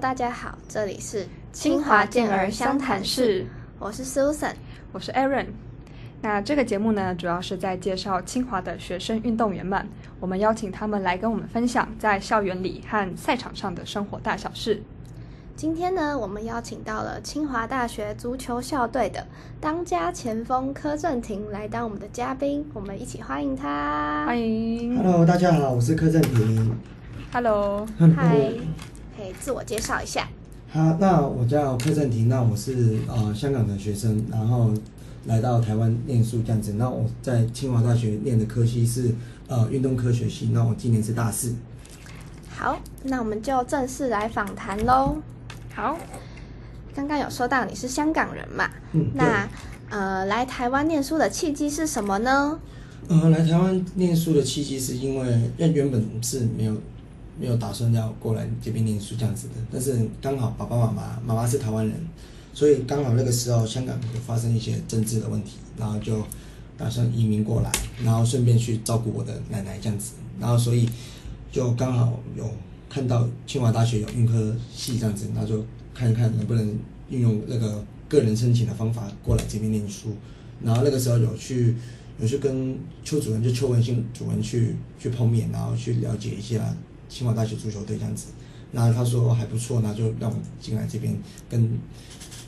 大家好，这里是清华健儿相谈室，我是 Susan，我是 Aaron。那这个节目呢，主要是在介绍清华的学生运动员们，我们邀请他们来跟我们分享在校园里和赛场上的生活大小事。今天呢，我们邀请到了清华大学足球校队的当家前锋柯震廷来当我们的嘉宾，我们一起欢迎他。欢迎，Hello，大家好，我是柯震廷。，Hello，嗨，可以自我介绍一下。好，那我叫柯正廷，那我是呃香港的学生，然后来到台湾念书这样子。那我在清华大学念的科系是呃运动科学系，那我今年是大四。好，那我们就正式来访谈喽。好，刚刚有说到你是香港人嘛？嗯，那呃，来台湾念书的契机是什么呢？呃，来台湾念书的契机是因为原原本是没有没有打算要过来这边念书这样子的，但是刚好爸爸妈妈妈妈是台湾人，所以刚好那个时候香港有发生一些政治的问题，然后就打算移民过来，然后顺便去照顾我的奶奶这样子，然后所以就刚好有看到清华大学有运科系这样子，然后就看一看能不能运用那个个人申请的方法过来这边念书，然后那个时候有去有去跟邱主任就邱文新主任去去碰面，然后去了解一下清华大学足球队这样子，然后他说还不错，那就让我进来这边跟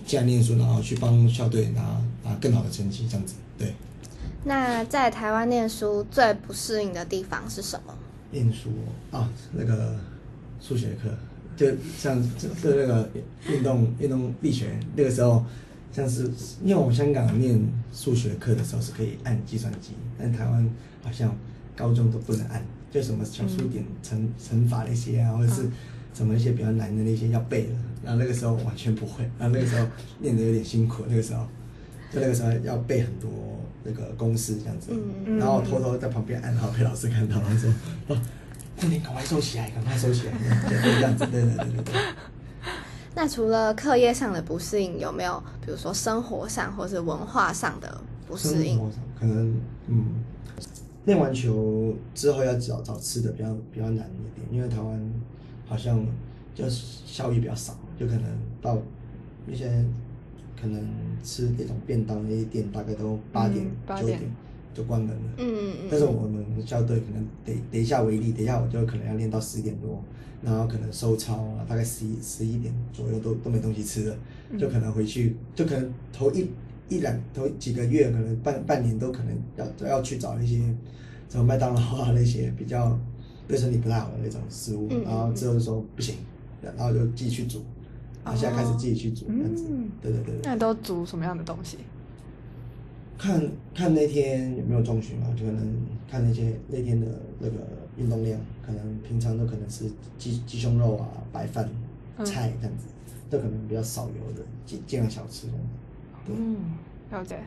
进来念书，然后去帮校队拿拿更好的成绩这样子，对。那在台湾念书最不适应的地方是什么？念书啊，那个数学课，就像就就那个运动运动力学那个时候，像是因为我们香港念数学课的时候是可以按计算机，但台湾好像高中都不能按，就什么小数点乘乘法那些啊，或者是什么一些比较难的那些要背的，然后那个时候完全不会，然后那个时候念的有点辛苦，那个时候就那个时候要背很多那个公式这样子，嗯然后我偷偷在旁边按，然后被老师看到，然后说：“哦，那你赶快收起来，赶快收起来。”就这样子，对对对对对。那除了课业上的不适应，有没有比如说生活上或是文化上的不适应生？活上可能嗯，练完球之后要找找吃的比较比较难一点，因为台湾好像就是效益比较少，就可能到一些可能吃那种便当那些店，大概都八点九、点点就关门了。嗯嗯嗯。但是我们校队可能得等一下为例，等一下我就可能要练到十点多，然后可能收操啊，大概十一十一点左右都都没东西吃了，就可能回去，就可能头一一两头几个月，可能半半年都可能要都要去找一些什么麦当劳啊 那些比较对身体不太好的那种食物，然后之后就说不行，然后就自己去煮，然后现在开始自己去煮这样子，嗯对对对对。那你都煮什么样的东西？看看那天有没有中旬嘛，就可能看那些那天的那个运动量，可能平常都可能是鸡鸡胸肉啊、白饭、嗯菜这样子，都可能比较少油的，尽尽量小吃这样子。对，嗯，了解。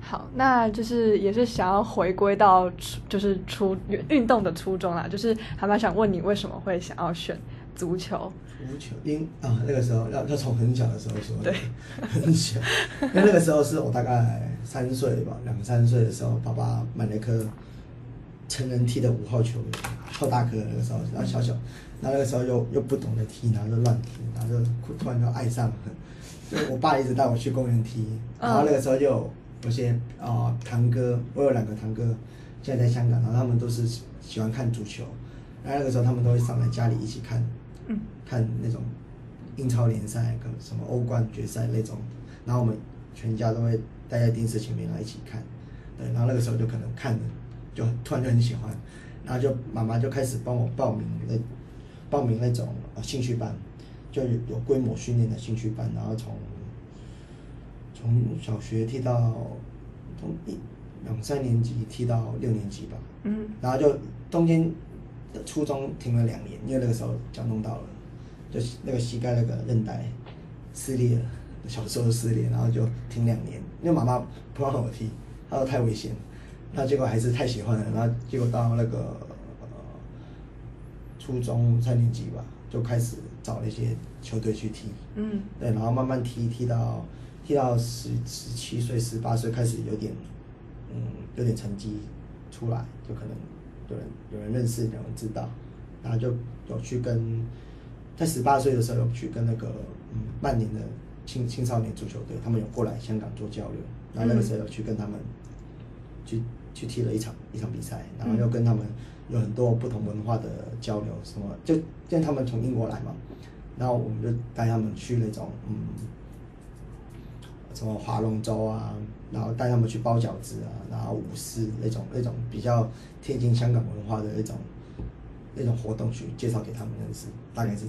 好，那就是也是想要回归到初，就是初运动的初衷啦，就是还蛮想问你为什么会想要选足球？足球因啊那个时候要要从很小的时候说，对，很小，因为那个时候是我大概三岁吧，两三岁的时候，爸爸买了一颗成人踢的五号球，超大颗的那个时候，然后小小，然后那个时候又又不懂得踢，然后就乱踢，然后就突然就爱上了，就我爸一直带我去公园踢，然后那个时候就有有些啊、呃堂哥，我有两个堂哥，现在在香港，然后他们都是喜欢看足球，然后那个时候他们都会上来家里一起看，嗯，看那种英超联赛跟什么欧冠决赛那种，然后我们全家都会待在电视前面然后一起看，对，然后那个时候就可能看的，就突然就很喜欢，然后就妈妈就开始帮我报名那报名那种呃兴趣班，就有有规模训练的兴趣班，然后从从小学踢到从一两三年级踢到六年级吧，嗯。然后就中间的初中停了两年，因为那个时候脚弄到了，就是那个膝盖那个韧带撕裂了，小时候撕裂，然后就停两年，因为妈妈不让我踢，她说太危险，那结果还是太喜欢了，然后结果到那个、呃、初中三年级吧，就开始找那些球队去踢，嗯。对，然后慢慢踢踢到踢到十十七岁、十八岁开始有点，嗯，有点成绩出来，就可能有人有人认识，有人知道，然后就有去跟在十八岁的时候有去跟那个嗯曼联的青青少年足球队，他们有过来香港做交流，然后那个时候有去跟他们去去踢了一场一场比赛，然后又跟他们有很多不同文化的交流，什么就见他们从英国来嘛，然后我们就带他们去那种嗯什么划龙舟啊，然后带他们去包饺子啊，然后舞狮那种那种比较贴近香港文化的那种那种活动去介绍给他们认识，大概是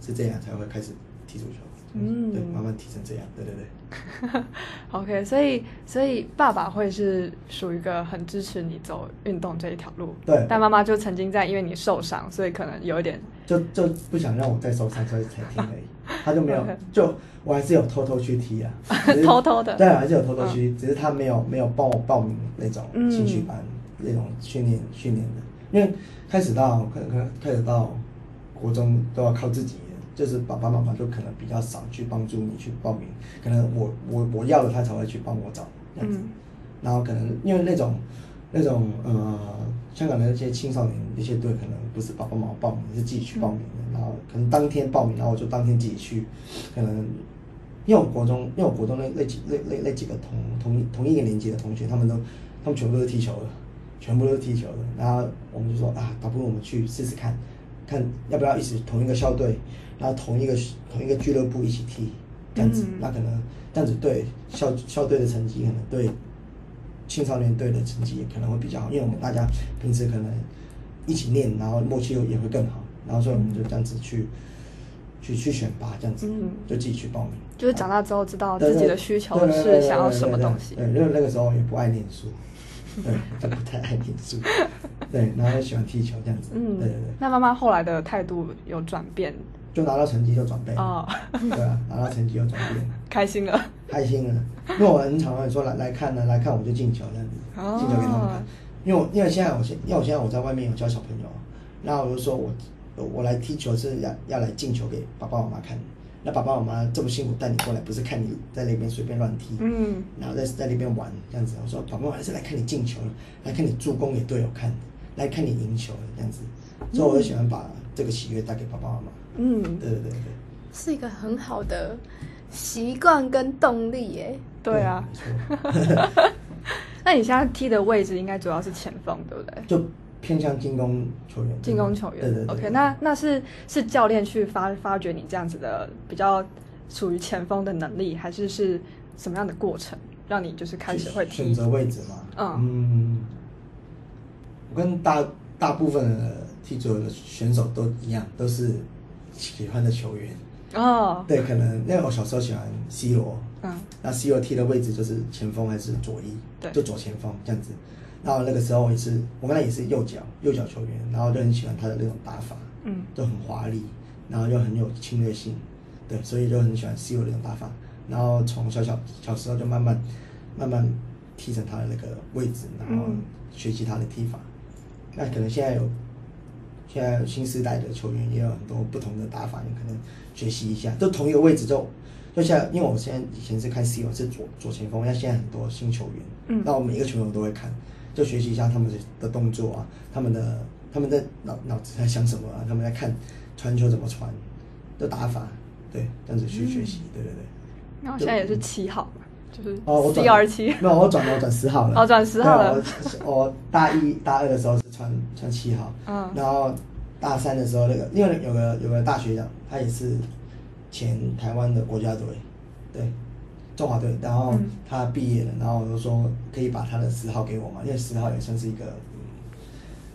是这样才会开始踢足球，嗯。对，慢慢提成这样，对对对。OK，所以所以爸爸会是属于一个很支持你走运动这一条路，对。但妈妈就曾经在因为你受伤，所以可能有一点，就就不想让我再受伤，所以才停而已。他就没有就我还是有偷偷去踢啊，偷偷的对，还是有偷偷去，只是他没有没有帮我报名那种嗯。兴趣班、那种训练训练的，因为开始到可能可能开始到国中都要靠自己的，就是爸爸妈妈就可能比较少去帮助你去报名，可能我我我要了他才会去帮我找这样子。嗯然后可能因为那种那种呃，香港的那些青少年那些队，可能不是爸爸妈妈报名，是自己去报名的。然后可能当天报名，然后我就当天自己去，可能因为我国中，因为我国中那那几那那那几个同同一同一个年级的同学，他们都他们全部都是踢球的，全部都是踢球的。然后我们就说啊，倒不如我们去试试看，看要不要一起同一个校队，然后同一个同一个俱乐部一起踢，这样子，嗯那可能这样子对校校队的成绩，可能对青少年队的成绩也可能会比较好，因为我们大家平时可能一起练，然后默契也会更好，然后所以我们就这样子去去去选拔，这样子、嗯就自己去报名。就是长大之后知道自己的需求是想要什么东西。对，因为那个时候也不爱念书，对，就不太爱念书，对，然后又喜欢踢球这样子，嗯，对对对，那妈妈后来的态度有转变就拿到成绩就转背，哦，对啊，拿到成绩就转变。开心了。开心了，因为我很常会说来来看呢，来看我就进球这样子，哦进球给他们看。因为我因为现在我现因为我现在我在外面有教小朋友，然后我就说我我来踢球是要要来进球给爸爸妈妈看。那爸爸妈妈这么辛苦带你过来，不是看你在那边随便乱踢，嗯，然后在在那边玩这样子。我说爸爸妈妈是来看你进球，来看你助攻给队友看，来看你赢球这样子。所以我就喜欢把这个喜悦带给爸爸妈妈。嗯，对对对对。是一个很好的习惯跟动力耶。对啊。那你现在踢的位置应该主要是前锋，对不对？就偏向进攻球员。进攻球员。对对对。OK，那那是是教练去发发掘你这样子的比较属于前锋的能力，还是是什么样的过程让你就是开始会踢选？择位置嘛？嗯我跟大大部分的踢足球的选手都一样，都是喜欢的球员。哦，对，可能因为我小时候喜欢 C 罗，嗯那 C 罗踢的位置就是前锋还是左翼，对就左前锋这样子。然后那个时候也是，我跟他也是右脚右脚球员，然后就很喜欢他的那种打法，嗯就很华丽，然后又很有侵略性，对，所以就很喜欢 C 罗那种打法。然后从小小小时候就慢慢慢慢踢成他的那个位置，然后嗯学习他的踢法。那可能现在有现在新时代的球员也有很多不同的打法，你可能学习一下。就同一个位置就就像因为我现在以前是看 C 罗是左左前锋，那现在很多新球员，嗯那我每一个球员我都会看，就学习一下他们的的动作啊，他们的他们在脑脑子在想什么啊，他们在看传球怎么传的打法，对，这样子去学习，对对对。然后现在也是七号嘛，就是哦，我转二七。没有，我转了，我转十号了。哦转10号了我我大一、大二的时候是穿穿七号，嗯。然后大三的时候，那个因为有个有个大学长，他也是前台湾的国家队，对，中华队，然后嗯。他毕业了，然后我就说可以把他的十号给我嘛，因为十号也算是一个。嗯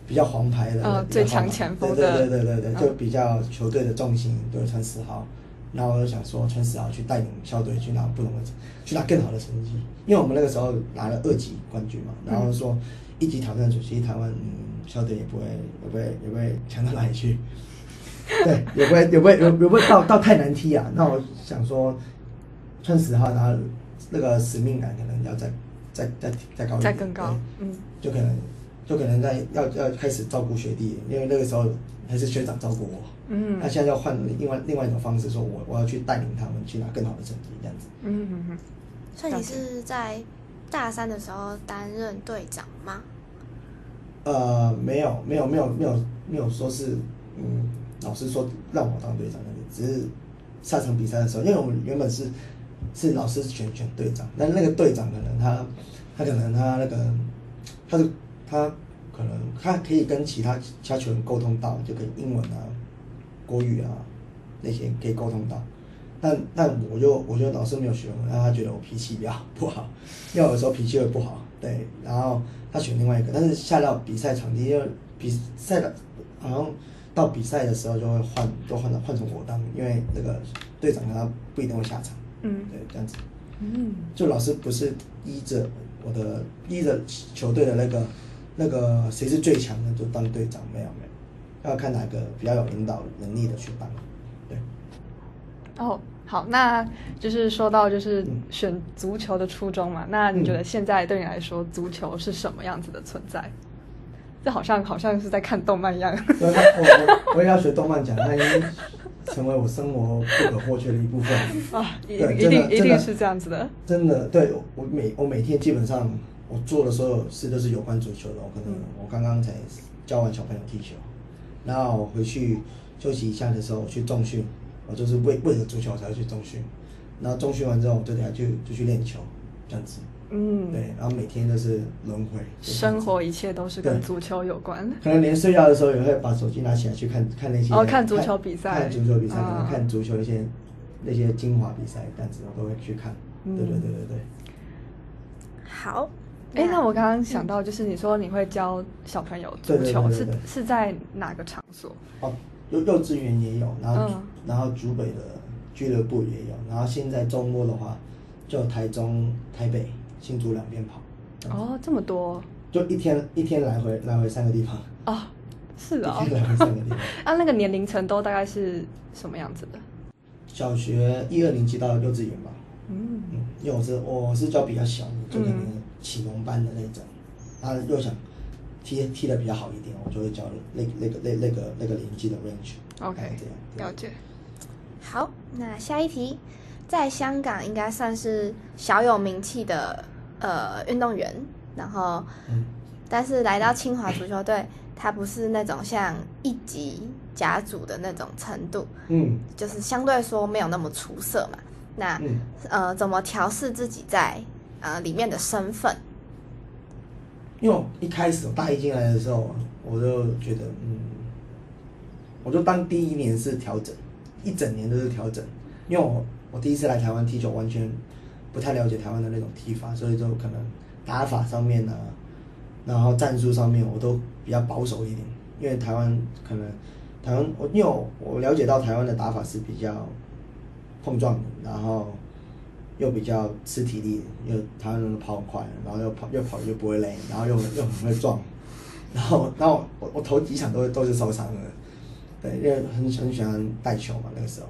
比较黄牌的，最强前锋对的对对对对，嗯。就比较球队的重心都会穿十号，然后我就想说穿十号去带领校队去拿不同的，去拿更好的成绩，因为我们那个时候拿了二级冠军嘛，然后说一级挑战主席台湾嗯校队也不会也不会也不会强到哪里去，对，也不会也不会也不会到到太难踢啊。那我想说穿十号，然后那个使命感可能要再再再再高一点，再更高，嗯，就可能就可能在要要开始照顾学弟，因为那个时候还是学长照顾我。嗯那现在要换另外另外一种方式，说我我要去带领他们去拿更好的成绩，这样子。嗯嗯嗯，所以你是在大三的时候担任队长吗？呃，没有没有没有没有没有说是嗯老师说让我当队长那个，只是下场比赛的时候，因为我们原本是是老师选选队长，但那个队长可能他他可能他那个他是他可能他可以跟其他其他球员沟通到，就跟英文啊、国语啊那些可以沟通到。但但我就我觉得老师没有学我，让他觉得我脾气比较不好，因为有时候脾气会不好，对。然后他选另外一个，但是下到比赛场地，因为比赛的好像到比赛的时候就会换，都换成换成我当，因为那个队长他不一定会下场，嗯。对，这样子。嗯。就老师不是依着我的依着球队的那个那个谁是最强的就当队长，没有没有，要看哪个比较有领导能力的去当，对。哦，好，那就是说到就是嗯选足球的初衷嘛，那你觉得现在对你来说，足球是什么样子的存在？这好像好像是在看动漫一样。我我我也要学动漫讲，它已经成为我生活不可或缺的一部分。啊，一对一定一定是这样子的。真的，对我每我每天基本上我做的所有事都是有关足球的。我可能嗯我刚刚才教完小朋友踢球，然后我回去休息一下的时候我去重训，我就是为为了足球才会去中训，然后中训完之后我就等下就就去练球，这样子。嗯，对，然后每天都是轮回。生活一切都是跟足球有关。可能连睡觉的时候也会把手机拿起来去看看那些哦看足球比赛看足球比赛，可啊能看足球那些那些精华比赛，这样子我都会去看。嗯对对对对对。好，哎，那我刚刚想到，就是你说你会教小朋友足球，是是在哪个场所？哦，幼幼稚园也有，然后、嗯然后竹北的俱乐部也有，然后现在周末的话，就台中、台北、新竹两边跑，哦，这么多就一天一天来回来回三个地方，哦，是 一哦。天来回三个地方。啊，那个年龄层都大概是什么样子的？小学一二年级到幼稚园吧，嗯嗯，因为我是我是教比较小的，就可能启蒙班的那种，然后又想踢踢的比较好一点，我就会教那那个那那个那个年纪的 range。，OK，这样。了解。好，那下一题，在香港应该算是小有名气的呃运动员，然后嗯但是来到清华足球队，他不是那种像一级甲组的那种程度，嗯就是相对说没有那么出色嘛。那、嗯，呃，怎么调试自己在呃里面的身份？因为一开始我大一进来的时候，我就觉得嗯，我就当第一年是调整，一整年都是调整，因为我我第一次来台湾踢球，完全不太了解台湾的那种踢法，所以就可能打法上面呢、然后战术上面我都比较保守一点，因为台湾可能台湾我因为我我了解到台湾的打法是比较碰撞的，然后又比较吃体力，又台湾人都跑很快，然后又跑又跑又不会累，然后又又很会撞，然后然后我我头几场都都是受伤的，对，因为很很喜欢带球嘛那个时候，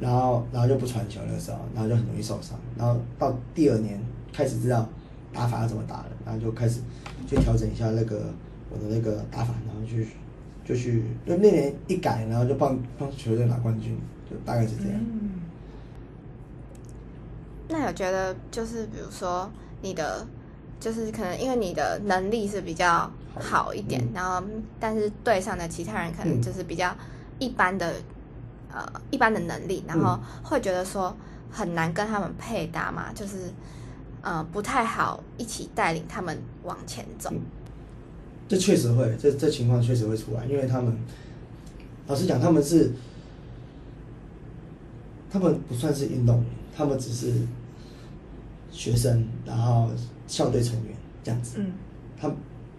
然后然后就不传球那个时候，然后就很容易受伤，然后到第二年开始知道打法要怎么打了，然后就开始去调整一下那个我的那个打法，然后去就去就那年一改，然后就帮帮球队拿冠军，就大概是这样。嗯，那有觉得就是比如说你的，就是可能因为你的能力是比较好一点，嗯。然后但是队上的其他人可能嗯。就是比较一般的，呃一般的能力，然后会觉得说很难跟他们配搭嘛，就是呃不太好一起带领他们往前走。嗯。这确实会，这这情况确实会出来，因为他们，老实讲，他们是，他们不算是运动员，他们只是学生，然后校队成员这样子。嗯他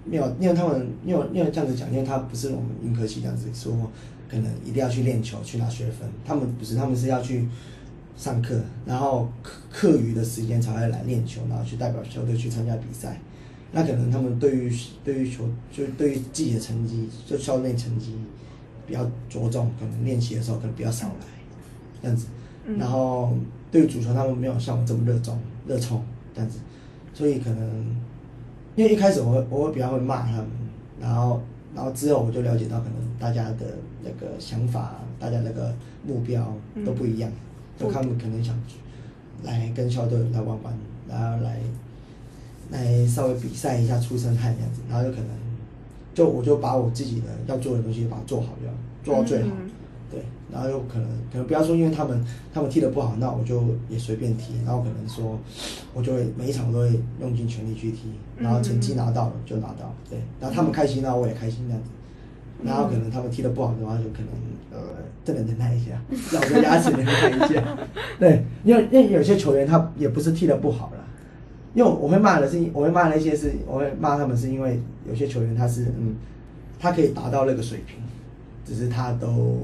没有，因为他们没有因为这样子讲，因为他不是我们云科系这样子说，可能一定要去练球去拿学分，他们不是，他们是要去上课，然后课课余的时间才会来练球，然后去代表校队去参加比赛。那可能他们对于对于球，就对于自己的成绩，就校内成绩比较着重，可能练习的时候可能比较少来，这样子。嗯。然后对于足球，他们没有像我这么热衷、热衷。这样子，所以可能因为一开始我会我会比较会骂他们，然后然后之后我就了解到可能大家的那个想法，大家那个目标都不一样，嗯就他们可能想来跟校队来玩玩，然后来来稍微比赛一下出身汗这样子，然后就可能就我就把我自己的要做的东西把它做好就好，做到最好，嗯对，然后又可能可能不要说因为他们他们踢的不好，那我就也随便踢，然后可能说我就会每一场我都会用尽全力去踢，然后成绩拿到了就拿到，对，然后他们开心，那我也开心这样子。然后可能他们踢的不好的话，就可能呃，真的忍耐一下，咬着牙齿忍耐一下。对，因为因为有些球员他也不是踢的不好啦，因为我会骂的是，我会骂那些是，我会骂他们是因为有些球员他是嗯，他可以达到那个水平，只是他都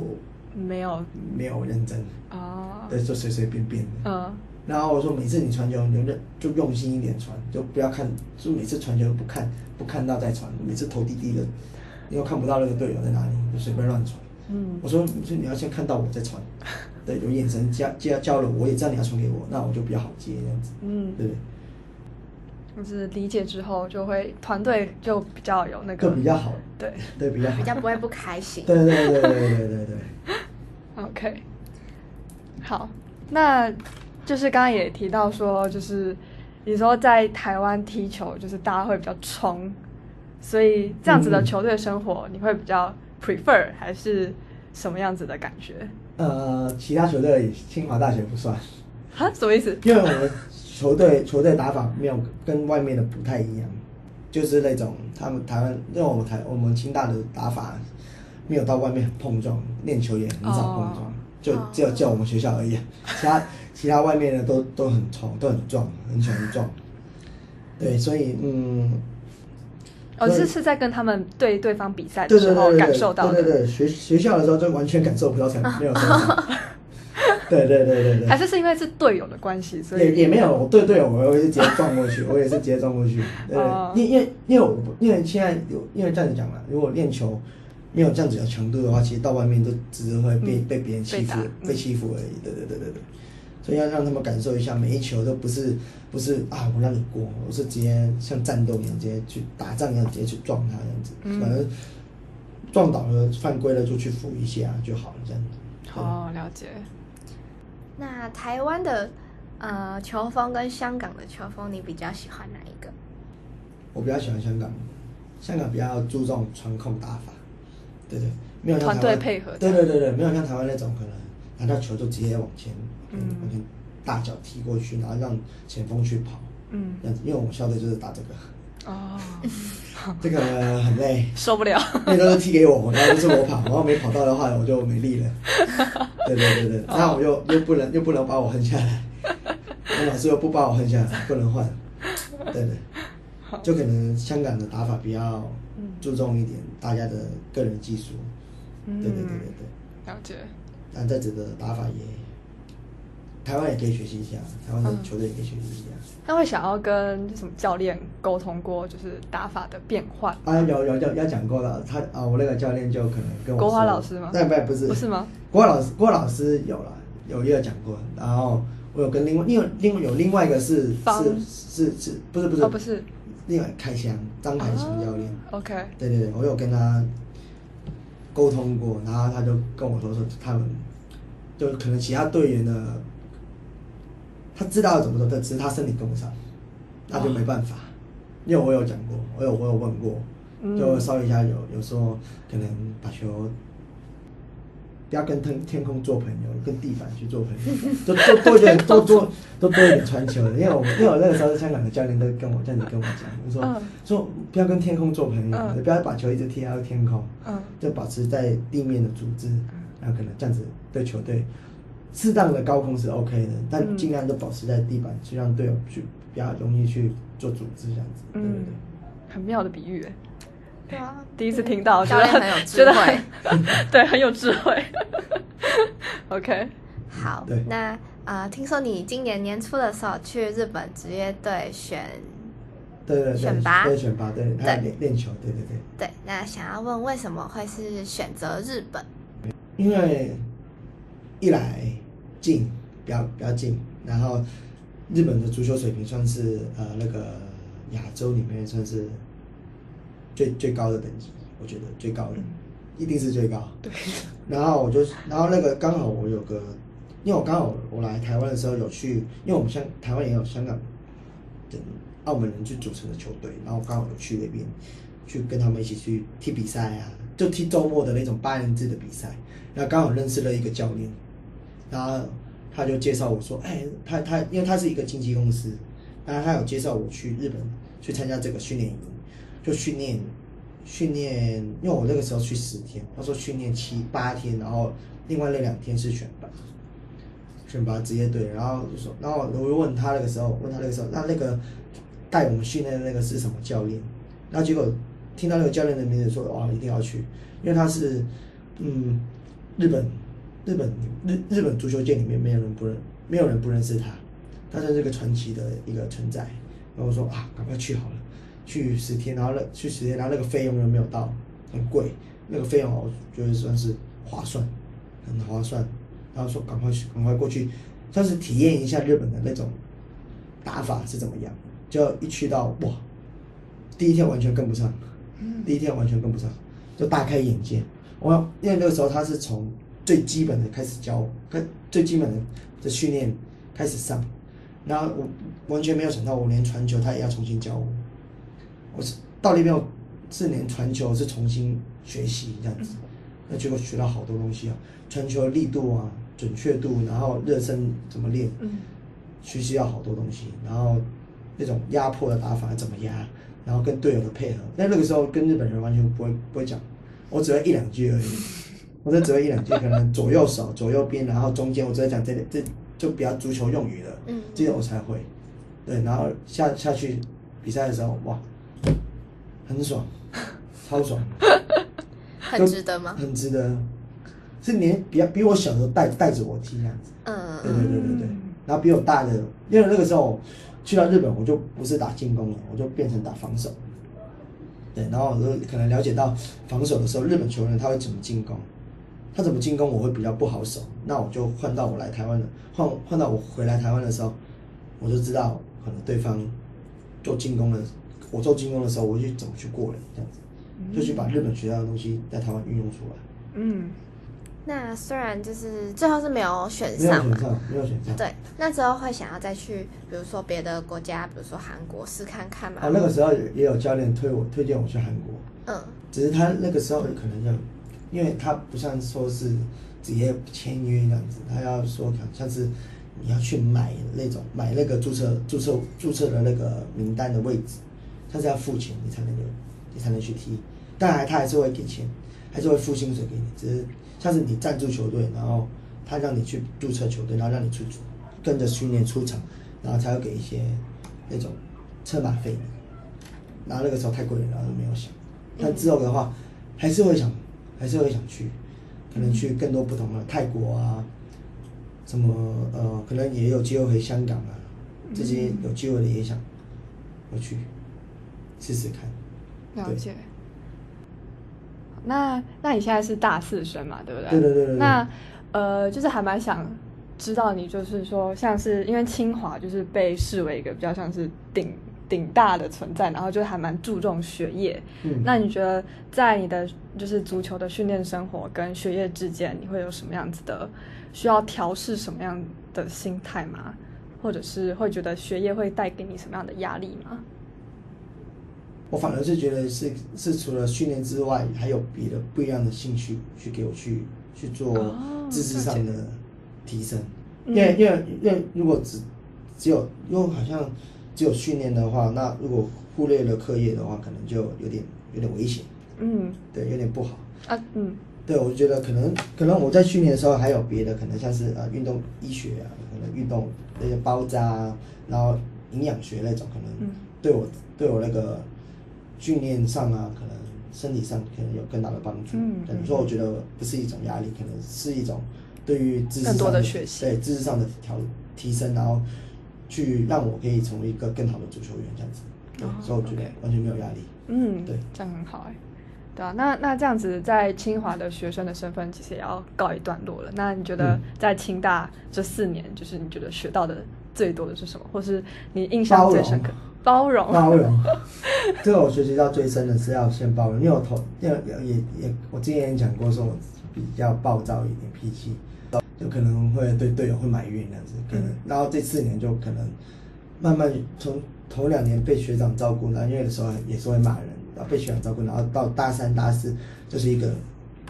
没有没有认真，哦，对，就随随便便的。嗯然后我说，每次你传球，你就认就用心一点传，就不要看，就每次传球不看不看到再传，每次投滴滴的，你又看不到那个队友在哪里，就随便乱传。嗯我说，你说你要先看到我再传，对，有眼神交交交了，我也知道你要传给我，那我就比较好接这样子，嗯，对不对？就是理解之后，就会团队就比较有那个就比较好，对对，比较好，比较不会不开心。对对对对对对对对。OK，好，那就是刚刚也提到说，就是你说在台湾踢球，就是大家会比较冲，所以这样子的嗯球队生活，你会比较 prefer 还是什么样子的感觉？呃，其他球队清华大学不算，啊，什么意思？因为我们球队球队打法没有跟外面的不太一样，就是那种他们台湾，因为我们台我们清大的打法没有到外面碰撞，练球也很少碰撞，哦。就只有叫我们学校而已，其他其他外面的都都很冲，都很壮，很喜欢撞。对，所以嗯，哦，对是是在跟他们对对方比赛的对时候对对对对感受到的，对对对，学学校的时候就完全感受不到，才 没有。对对对对对，还是是因为是队友的关系，所以也也没有，我对队友我也是直接撞过去，我也是直接撞过去。对哦，因因为因为我因为现在有因为这样子讲嘛，如果练球没有这样子的强度的话，其实到外面都只是会被、嗯被别人欺负被欺负而已。对对对对对，所以要让他们感受一下，每一球都不是不是啊我让你过，我是直接像战斗一样，直接去打仗一样，直接去撞他这样子，嗯反正撞倒了犯规了就去扶一下就好了，这样子。好哦，了解。那台湾的呃球风跟香港的球风，你比较喜欢哪一个？我比较喜欢香港，香港比较注重传控打法，对对，没有像团台湾队配合对对对对，没有像台湾那种可能拿到球就直接往前，嗯。往前大脚踢过去，然后让前锋去跑，嗯，这样子，因为我们校队就是打这个，哦，这个很累，受不了。那都是踢给我，然后就是我跑，然后没跑到的话我就没力了，对对对对，然后我又又不能又不能把我恨下来，我老师又不把我恨下来，不能换，对对。就可能香港的打法比较嗯注重一点大家的个人技术，嗯对对对对对。了解。但这子的打法也，台湾也可以学习一下，台湾的嗯球队也可以学习一下。那会想要跟什么教练沟通过，就是打法的变换？啊，有有有要讲过了，他啊，我那个教练就可能跟我国华老师吗但不不是不是吗？国华老师国华老师有了，有也有讲过，然后我有跟另外另外另外有另外一个是是是是不是不是哦，不是。另外开箱张凯翔教练。哦 OK。对对对，我有跟他沟通过，然后他就跟我说说他们就可能其他队员的，他知道怎么做，但只是他身体跟不上，那就没办法。因为我有讲过，我有我有问过，嗯就稍微一下有有时候可能把球。不要跟天天空做朋友，跟地板去做朋友，多多多一点，多多多多一点传球的。因为我因为我那个时候香港的教练都跟我这样子跟我讲，就说、嗯。说不要跟天空做朋友，嗯。不要把球一直踢到天空，嗯。就保持在地面的组织，然后可能这样子对球队适当的高空是 OK 的，但嗯。尽量都保持在地板，去让队友去比较容易去做组织这样子，对对嗯。对。，很妙的比喻哎，对啊，第一次听到，教觉得练很有智觉得慧。对，很有智慧。OK，好对，那呃，听说你今年年初的时候去日本职业队选，对对对，选拔对选拔，对，还有练练球，对对对。对，那想要问为什么会是选择日本？因为一来近，比较比较近，然后日本的足球水平算是呃那个亚洲里面算是最最高的等级，我觉得最高的，一定是最高。对，然后我就，然后那个刚好我有个，因为我刚好我来台湾的时候有去，因为我们香台湾也有香港的澳门人去组成的球队，然后刚好有去那边去跟他们一起去踢比赛啊，就踢周末的那种八人制的比赛。然后刚好认识了一个教练，然后他就介绍我说，哎，他他因为他是一个经纪公司，然后他有介绍我去日本去参加这个训练营，就训练训练，因为我那个时候去十天，他说训练七八天，然后另外那两天是选拔。选拔职业队，然后就说，然后我就问他那个时候，问他那个时候，那那个带我们训练的那个是什么教练？然后结果听到那个教练的名字，说哇，一定要去，因为他是嗯日本日本日日本足球界里面没有人不认，没有人不认识他，他算是个传奇的一个存在。然后我说啊，赶快去好了，去十天，然后那去十天，然后那个费用又没有到，很贵，那个费用我觉得算是划算，很划算。然后说赶快去，赶快过去，算是体验一下日本的那种打法是怎么样。就一去到哇，第一天完全跟不上，第一天完全跟不上，就大开眼界。我因为那个时候他是从最基本的开始教，开最基本的的训练开始上，然后我完全没有想到我连传球他也要重新教我。我是到那边四年传球是重新学习这样子，那结果学到好多东西啊，传球力度啊。准确度，然后热身怎么练，学习到好多东西，然后那种压迫的打法怎么压，然后跟队友的配合。那那个时候跟日本人完全不会不会讲，我只会一两句而已，我只会一两句，可能左右手、左右边，然后中间我只会讲这这就比较足球用语了，这个我才会。对，然后下下去比赛的时候，哇，很爽，超爽，很值得吗？很值得。是年比较比我小的时候带带着我踢这样子，嗯，对对对对对，然后比我大的，因为那个时候去到日本，我就不是打进攻了，我就变成打防守，对，然后我就可能了解到防守的时候，日本球员他会怎么进攻，他怎么进攻我会比较不好守，那我就换到我来台湾的，换换到我回来台湾的时候，我就知道可能对方做进攻的，我做金融的时候，我去怎么去过人这样子，就去把日本学到的东西在台湾运用出来，嗯。那虽然就是最后是没有选上嘛，没有选上。对，那之后会想要再去，比如说别的国家，比如说韩国试看看嘛。啊，那个时候也有教练推我推荐我去韩国。嗯。只是他那个时候可能要，因为他不像说是直接签约那样子，他要说像是你要去买那种买那个注册注册注册的那个名单的位置，他是要付钱你才能有你才能去踢，当然他还是会给钱，还是会付薪水给你，只是。像是你赞助球队，然后他让你去注册球队，然后让你去跟着训练出场，然后才会给一些那种车马费。然后那个时候太贵了，然后就没有想。但之后的话，还是会想，还是会想去，可能去更多不同的泰国啊，什么呃，可能也有机会回香港啊，这些有机会的也想我去试试看。了解。那那你现在是大四生嘛，对不对？对对对对。那呃，就是还蛮想知道你，就是说，像是因为清华就是被视为一个比较像是顶顶大的存在，然后就还蛮注重学业。嗯。那你觉得在你的就是足球的训练生活跟学业之间，你会有什么样子的需要调试什么样的心态吗？或者是会觉得学业会带给你什么样的压力吗？我反而是觉得是是除了训练之外，还有别的不一样的兴趣去给我去去做知识上的提升。因为因为因为如果只只有因为好像只有训练的话，那如果忽略了课业的话，可能就有点有点危险。嗯，对，有点不好。啊，嗯，对，我就觉得可能可能我在训练的时候还有别的，可能像是呃运动医学啊，可能运动那些包扎，然后营养学那种，可能对我对我那个。训练上啊，可能身体上可能有更大的帮助。嗯，等于说，我觉得不是一种压力，可能是一种对于知识上的学习，对知识上的调提升，然后去让我可以成为一个更好的足球员这样子。对，所以我觉得完全没有压力。嗯，对，这样很好哎。对啊，那那这样子，在清华的学生的身份其实也要告一段落了。那你觉得在清大这四年，就是你觉得学到的最多的是什么，或是你印象最深刻？包容，包容，这个我学习到最深的是要先包容。因为我头，因为也也，我之前也讲过，说我比较暴躁一点脾气，就可能会对队友会埋怨这样子，可能。然后这四年就可能慢慢从头两年被学长照顾，然后因为的时候也是会骂人，然后被学长照顾，然后到大三、大四就是一个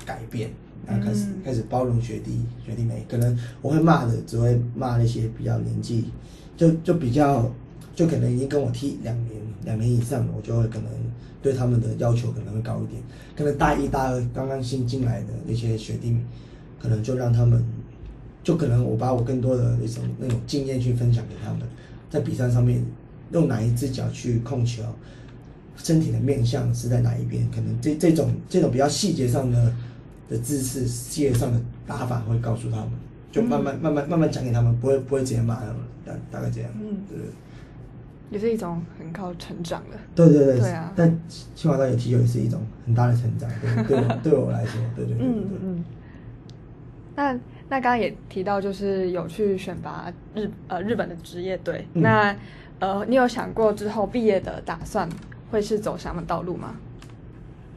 改变，然后开始、嗯开始包容学弟学弟妹。可能我会骂的，只会骂那些比较年纪就就比较就可能已经跟我踢两年两年以上了，我就会可能对他们的要求可能会高一点。可能大一、大二刚刚新进来的那些学弟，可能就让他们，就可能我把我更多的那种那种经验去分享给他们，在比赛上面用哪一只脚去控球，身体的面向是在哪一边，可能这这种这种比较细节上的的姿势、细节上的打法会告诉他们，就慢慢、慢慢慢慢讲给他们，不会不会直接骂他们，大大概这样，嗯对对。也是一种很高成长的。对对对，对啊但清华大学踢球也是一种很大的成长，对对我 对我来说，对对。嗯嗯。那那刚刚也提到，就是有去选拔日呃日本的职业队。嗯那呃，你有想过之后毕业的打算会是走什么道路吗？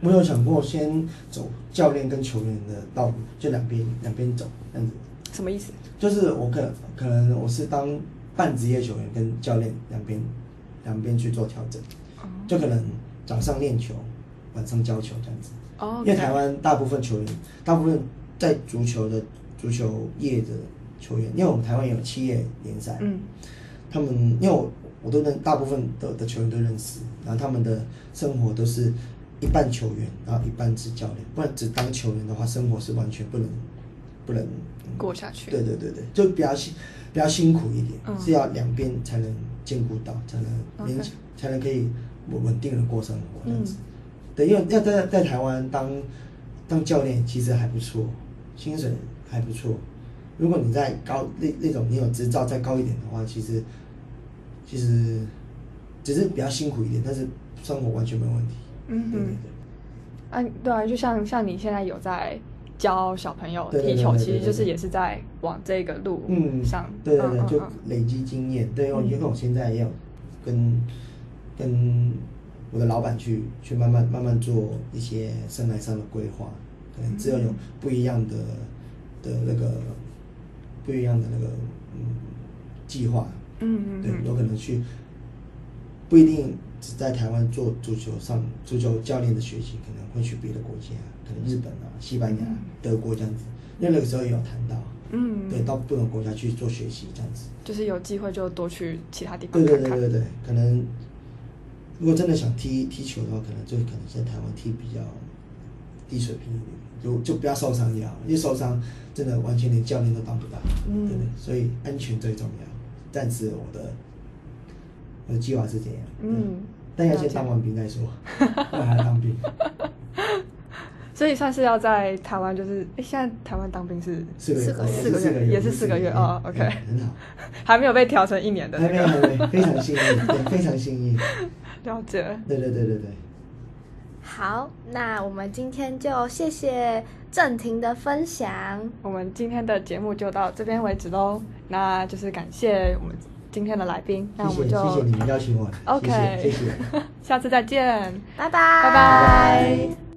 我有想过先走教练跟球员的道路，就两边两边走这样子。什么意思？就是我可可能我是当半职业球员跟教练两边两边去做调整，就可能早上练球，晚上教球这样子。哦，因为台湾大部分球员，大部分在足球的足球业的球员，因为我们台湾有企业联赛，嗯。他们因为我我都认大部分的的球员都认识，然后他们的生活都是一半球员，然后一半是教练，不然只当球员的话，生活是完全不能不能嗯。过下去。对对对对，就比较辛比较辛苦一点，嗯。是要两边才能兼顾到，才能勉强才能可以稳稳定的过生活这样子。嗯对，因为要在在台湾当当教练其实还不错，薪水还不错。如果你在高那那种你有执照再高一点的话，其实其实只是比较辛苦一点，但是生活完全没问题。嗯对对对，啊，对啊，就像像你现在有在教小朋友踢球，其实就是也是在往这个路嗯上，对对对，就累积经验。对，嗯因为我现在也有跟跟我的老板去去慢慢慢慢做一些生涯上的规划，可能只有有不一样的的那个不一样的那个嗯计划，嗯嗯对有可能去不一定只在台湾做足球上足球教练的学习，可能会去别的国家，可能日本啊、西班牙、德国这样子。因为那个时候也有谈到，嗯，对，到不同国家去做学习这样子。就是有机会就多去其他地方对对看看。对对对，可能如果真的想踢踢球的话，可能就可能在台湾踢比较低水平一点，就就不要受伤也好，因为受伤真的完全连教练都当不到，嗯对不对？所以安全最重要。暂时我的我的计划是这样，嗯但要先当完兵再说，那还要当兵，所以算是要在台湾，就是哎，现在台湾当兵是四个月，四个月。也是四个月哦嗯 OK 嗯很好，还没有被调成一年的。那还没有非常幸运，对，非常幸运，了解。对对对对对。好，那我们今天就谢谢郑婷的分享。我们今天的节目就到这边为止喽，那就是感谢我们今天的来宾，那我们就谢谢你们邀请我，OK。谢谢。下次再见，拜拜，拜拜